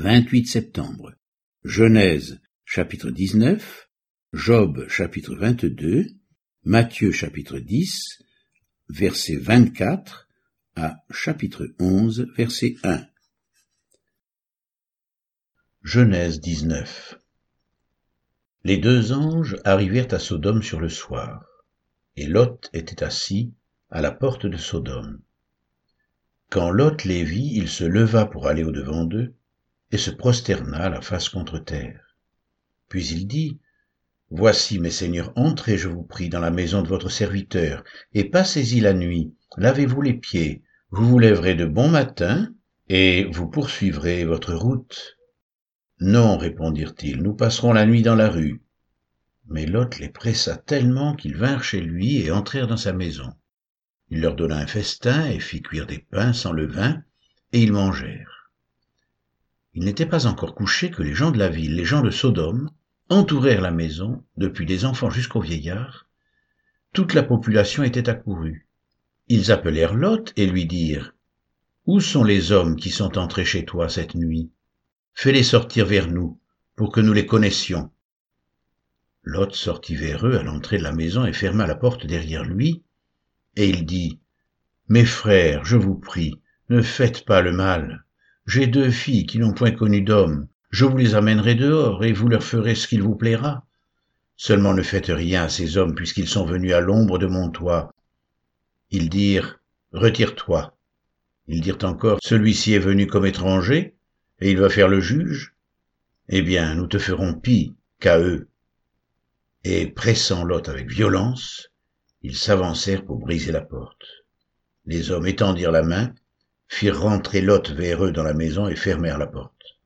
28 septembre. Genèse chapitre 19, Job chapitre 22, Matthieu chapitre 10, verset 24 à chapitre 11, verset 1. Genèse 19 Les deux anges arrivèrent à Sodome sur le soir, et Lot était assis à la porte de Sodome. Quand Lot les vit, il se leva pour aller au-devant d'eux, et se prosterna la face contre terre. Puis il dit, Voici, mes seigneurs, entrez, je vous prie, dans la maison de votre serviteur, et passez-y la nuit, lavez-vous les pieds, vous vous lèverez de bon matin, et vous poursuivrez votre route. Non, répondirent-ils, nous passerons la nuit dans la rue. Mais Lot les pressa tellement qu'ils vinrent chez lui et entrèrent dans sa maison. Il leur donna un festin et fit cuire des pains sans levain, et ils mangèrent. Il n'était pas encore couché que les gens de la ville, les gens de Sodome, entourèrent la maison, depuis les enfants jusqu'aux vieillards. Toute la population était accourue. Ils appelèrent Lot et lui dirent, Où sont les hommes qui sont entrés chez toi cette nuit? Fais-les sortir vers nous, pour que nous les connaissions. Lot sortit vers eux à l'entrée de la maison et ferma la porte derrière lui, et il dit, Mes frères, je vous prie, ne faites pas le mal. J'ai deux filles qui n'ont point connu d'homme. Je vous les amènerai dehors, et vous leur ferez ce qu'il vous plaira. Seulement ne faites rien à ces hommes, puisqu'ils sont venus à l'ombre de mon toit. Ils dirent, Retire-toi. Ils dirent encore, Celui-ci est venu comme étranger, et il va faire le juge. Eh bien, nous te ferons pis qu'à eux. Et pressant Lot avec violence, ils s'avancèrent pour briser la porte. Les hommes étendirent la main, firent rentrer Lot vers eux dans la maison et fermèrent la porte.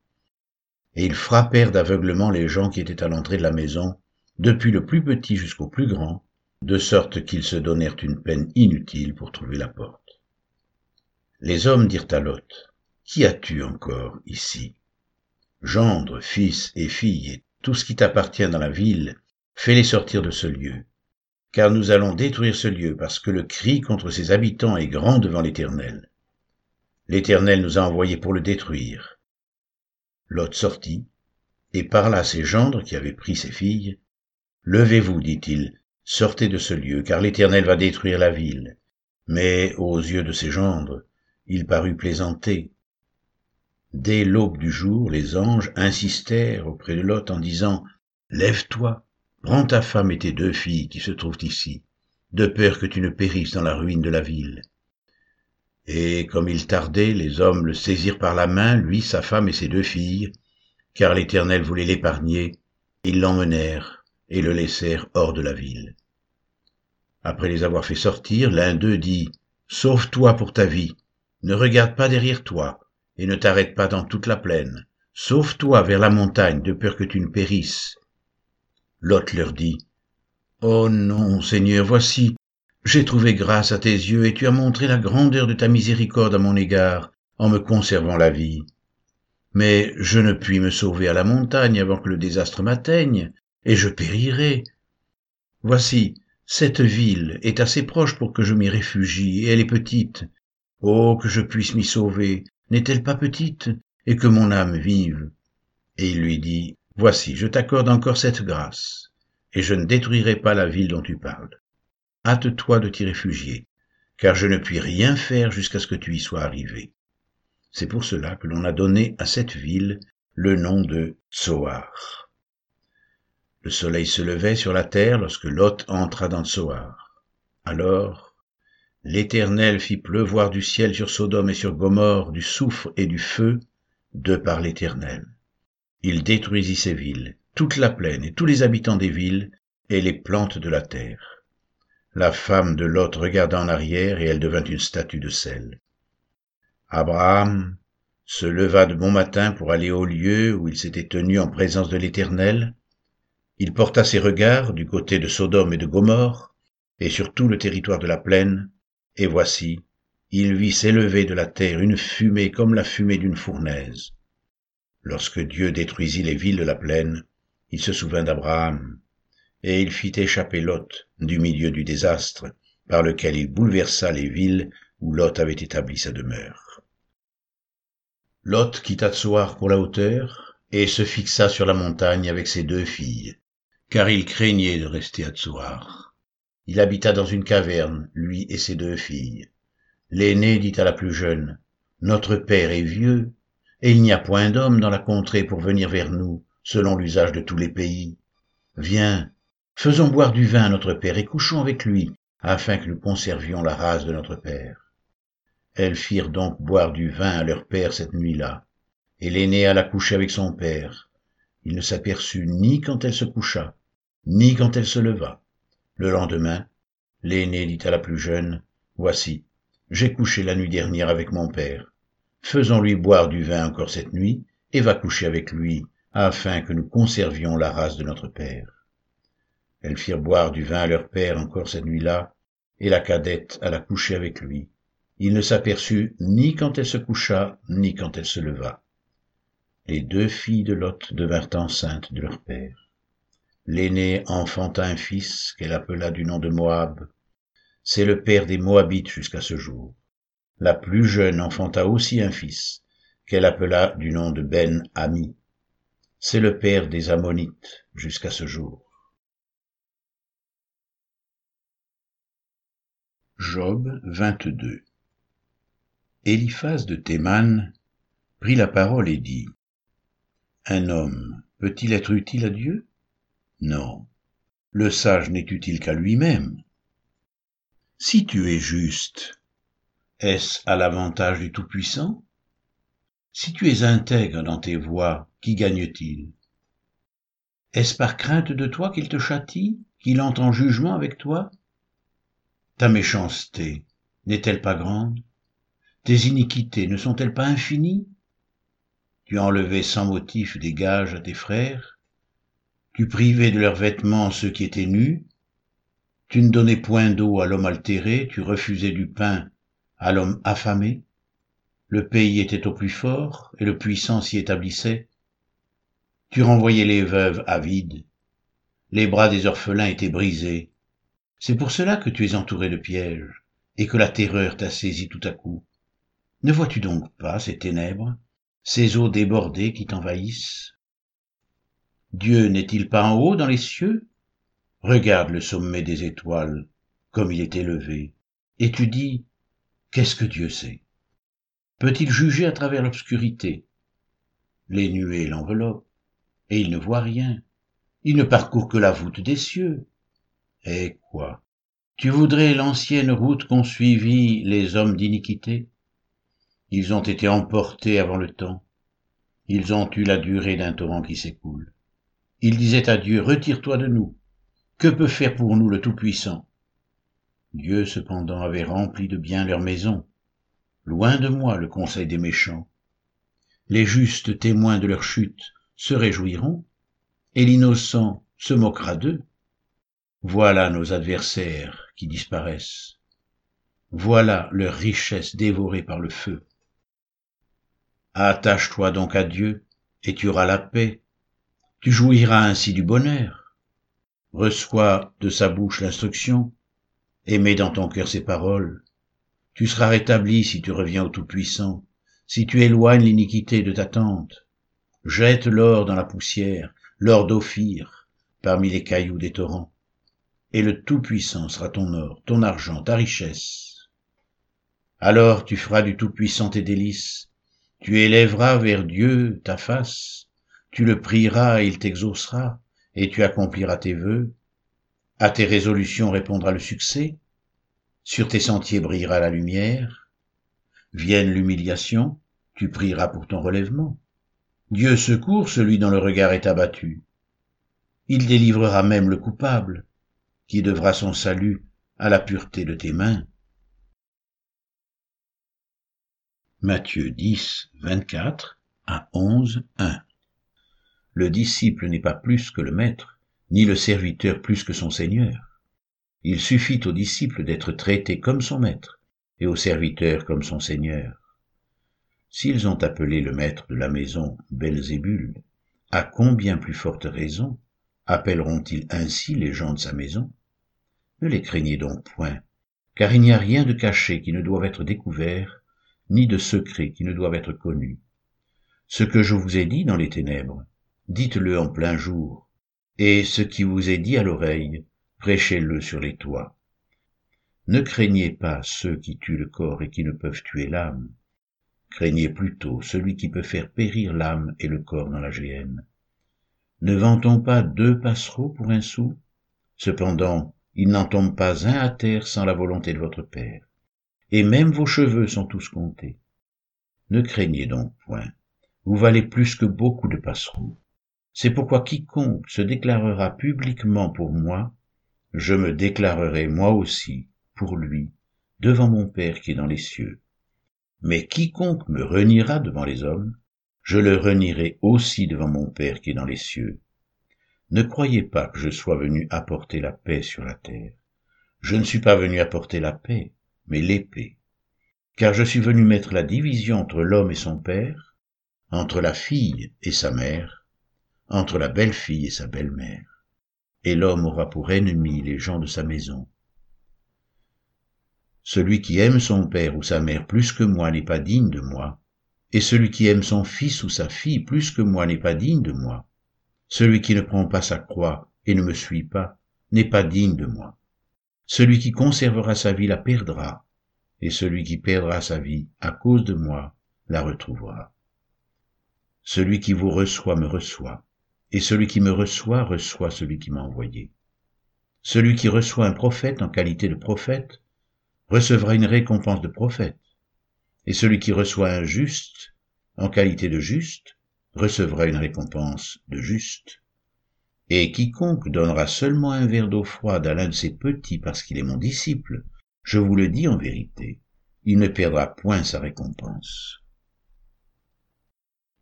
Et ils frappèrent d'aveuglement les gens qui étaient à l'entrée de la maison, depuis le plus petit jusqu'au plus grand, de sorte qu'ils se donnèrent une peine inutile pour trouver la porte. Les hommes dirent à Lot, Qui as-tu encore ici? Gendre, fils et fille, et tout ce qui t'appartient dans la ville, fais-les sortir de ce lieu. Car nous allons détruire ce lieu, parce que le cri contre ses habitants est grand devant l'Éternel. L'Éternel nous a envoyés pour le détruire. Lot sortit, et parla à ses gendres qui avaient pris ses filles. Levez-vous, dit-il, sortez de ce lieu, car l'Éternel va détruire la ville. Mais aux yeux de ses gendres, il parut plaisanter. Dès l'aube du jour, les anges insistèrent auprès de Lot en disant, Lève-toi, prends ta femme et tes deux filles qui se trouvent ici, de peur que tu ne périsses dans la ruine de la ville. Et comme il tardait, les hommes le saisirent par la main, lui, sa femme et ses deux filles, car l'Éternel voulait l'épargner. Ils l'emmenèrent et le laissèrent hors de la ville. Après les avoir fait sortir, l'un d'eux dit, Sauve-toi pour ta vie, ne regarde pas derrière toi, et ne t'arrête pas dans toute la plaine. Sauve-toi vers la montagne, de peur que tu ne périsses. Lot leur dit, Oh non, Seigneur, voici, j'ai trouvé grâce à tes yeux et tu as montré la grandeur de ta miséricorde à mon égard en me conservant la vie. Mais je ne puis me sauver à la montagne avant que le désastre m'atteigne, et je périrai. Voici, cette ville est assez proche pour que je m'y réfugie, et elle est petite. Oh, que je puisse m'y sauver, n'est-elle pas petite, et que mon âme vive? Et il lui dit, Voici, je t'accorde encore cette grâce, et je ne détruirai pas la ville dont tu parles hâte-toi de t'y réfugier, car je ne puis rien faire jusqu'à ce que tu y sois arrivé. C'est pour cela que l'on a donné à cette ville le nom de Tsoar. Le soleil se levait sur la terre lorsque Lot entra dans Tsoar. Alors, l'Éternel fit pleuvoir du ciel sur Sodome et sur Gomorre du soufre et du feu, de par l'Éternel. Il détruisit ces villes, toute la plaine et tous les habitants des villes, et les plantes de la terre. La femme de Lot regarda en arrière et elle devint une statue de sel. Abraham se leva de bon matin pour aller au lieu où il s'était tenu en présence de l'Éternel. Il porta ses regards du côté de Sodome et de Gomorre, et sur tout le territoire de la plaine, et voici, il vit s'élever de la terre une fumée comme la fumée d'une fournaise. Lorsque Dieu détruisit les villes de la plaine, il se souvint d'Abraham, et il fit échapper Lot du milieu du désastre, par lequel il bouleversa les villes où Lot avait établi sa demeure. Lot quitta Tsoar pour la hauteur et se fixa sur la montagne avec ses deux filles, car il craignait de rester à Tsoar. Il habita dans une caverne, lui et ses deux filles. L'aîné dit à la plus jeune, Notre père est vieux, et il n'y a point d'homme dans la contrée pour venir vers nous, selon l'usage de tous les pays. Viens, faisons boire du vin à notre père et couchons avec lui, afin que nous conservions la race de notre père. Elles firent donc boire du vin à leur père cette nuit-là, et l'aîné alla coucher avec son père. Il ne s'aperçut ni quand elle se coucha, ni quand elle se leva. Le lendemain, l'aîné dit à la plus jeune, Voici, j'ai couché la nuit dernière avec mon père. Faisons-lui boire du vin encore cette nuit, et va coucher avec lui, afin que nous conservions la race de notre père. Elles firent boire du vin à leur père encore cette nuit-là, et la cadette alla coucher avec lui. Il ne s'aperçut ni quand elle se coucha, ni quand elle se leva. Les deux filles de Lot devinrent enceintes de leur père. L'aînée enfanta un fils qu'elle appela du nom de Moab. C'est le père des Moabites jusqu'à ce jour. La plus jeune enfanta aussi un fils qu'elle appela du nom de Ben Ami. C'est le père des Ammonites jusqu'à ce jour. Job 22 Eliphaz de Théman prit la parole et dit Un homme peut-il être utile à Dieu? Non. Le sage n'est utile qu'à lui-même. Si tu es juste, est-ce à l'avantage du Tout-Puissant? Si tu es intègre dans tes voies, qui gagne-t-il? Est-ce par crainte de toi qu'il te châtie, qu'il entre en jugement avec toi? Ta méchanceté n'est-elle pas grande? Tes iniquités ne sont-elles pas infinies? Tu enlevé sans motif des gages à tes frères, tu privais de leurs vêtements ceux qui étaient nus, tu ne donnais point d'eau à l'homme altéré, tu refusais du pain à l'homme affamé, le pays était au plus fort et le puissant s'y établissait, tu renvoyais les veuves avides, les bras des orphelins étaient brisés, c'est pour cela que tu es entouré de pièges et que la terreur t'a saisi tout à coup. Ne vois-tu donc pas ces ténèbres, ces eaux débordées qui t'envahissent? Dieu n'est-il pas en haut dans les cieux? Regarde le sommet des étoiles, comme il est élevé, et tu dis, qu'est-ce que Dieu sait? Peut-il juger à travers l'obscurité? Les nuées l'enveloppent, et il ne voit rien. Il ne parcourt que la voûte des cieux. Eh quoi? Tu voudrais l'ancienne route qu'ont suivie les hommes d'iniquité? Ils ont été emportés avant le temps. Ils ont eu la durée d'un torrent qui s'écoule. Ils disaient à Dieu, retire-toi de nous. Que peut faire pour nous le Tout-Puissant? Dieu cependant avait rempli de bien leur maison. Loin de moi le conseil des méchants. Les justes témoins de leur chute se réjouiront, et l'innocent se moquera d'eux. Voilà nos adversaires qui disparaissent. Voilà leur richesse dévorée par le feu. Attache-toi donc à Dieu, et tu auras la paix. Tu jouiras ainsi du bonheur. Reçois de sa bouche l'instruction, et mets dans ton cœur ses paroles. Tu seras rétabli si tu reviens au Tout-Puissant, si tu éloignes l'iniquité de ta tente. Jette l'or dans la poussière, l'or d'Ophir, parmi les cailloux des torrents. Et le Tout-Puissant sera ton or, ton argent, ta richesse. Alors tu feras du Tout-Puissant tes délices, tu élèveras vers Dieu ta face, tu le prieras et il t'exaucera, et tu accompliras tes vœux. À tes résolutions répondra le succès, sur tes sentiers brillera la lumière. Vienne l'humiliation, tu prieras pour ton relèvement. Dieu secourt celui dont le regard est abattu. Il délivrera même le coupable, qui devra son salut à la pureté de tes mains. Matthieu 10, 24 à 11, 1. Le disciple n'est pas plus que le maître, ni le serviteur plus que son seigneur. Il suffit au disciple d'être traité comme son maître, et au serviteur comme son seigneur. S'ils ont appelé le maître de la maison Belzébul, à combien plus forte raison appelleront-ils ainsi les gens de sa maison? Ne les craignez donc point, car il n'y a rien de caché qui ne doive être découvert, ni de secrets qui ne doivent être connus. Ce que je vous ai dit dans les ténèbres, dites-le en plein jour, et ce qui vous est dit à l'oreille, prêchez-le sur les toits. Ne craignez pas ceux qui tuent le corps et qui ne peuvent tuer l'âme. Craignez plutôt celui qui peut faire périr l'âme et le corps dans la géhenne. Ne vend-on pas deux passereaux pour un sou? Cependant, il n'en tombe pas un à terre sans la volonté de votre Père. Et même vos cheveux sont tous comptés. Ne craignez donc point. Vous valez plus que beaucoup de passereaux. C'est pourquoi quiconque se déclarera publiquement pour moi, je me déclarerai moi aussi pour lui devant mon Père qui est dans les cieux. Mais quiconque me reniera devant les hommes, je le renierai aussi devant mon Père qui est dans les cieux. Ne croyez pas que je sois venu apporter la paix sur la terre. Je ne suis pas venu apporter la paix, mais l'épée. Car je suis venu mettre la division entre l'homme et son père, entre la fille et sa mère, entre la belle-fille et sa belle-mère. Et l'homme aura pour ennemi les gens de sa maison. Celui qui aime son père ou sa mère plus que moi n'est pas digne de moi, et celui qui aime son fils ou sa fille plus que moi n'est pas digne de moi. Celui qui ne prend pas sa croix et ne me suit pas n'est pas digne de moi. Celui qui conservera sa vie la perdra, et celui qui perdra sa vie à cause de moi la retrouvera. Celui qui vous reçoit me reçoit, et celui qui me reçoit reçoit celui qui m'a envoyé. Celui qui reçoit un prophète en qualité de prophète recevra une récompense de prophète, et celui qui reçoit un juste en qualité de juste recevra une récompense de juste. Et quiconque donnera seulement un verre d'eau froide à l'un de ces petits parce qu'il est mon disciple, je vous le dis en vérité, il ne perdra point sa récompense.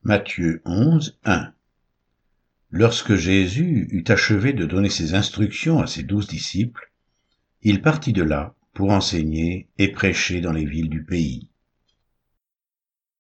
Matthieu 11, 1 Lorsque Jésus eut achevé de donner ses instructions à ses douze disciples, il partit de là pour enseigner et prêcher dans les villes du pays.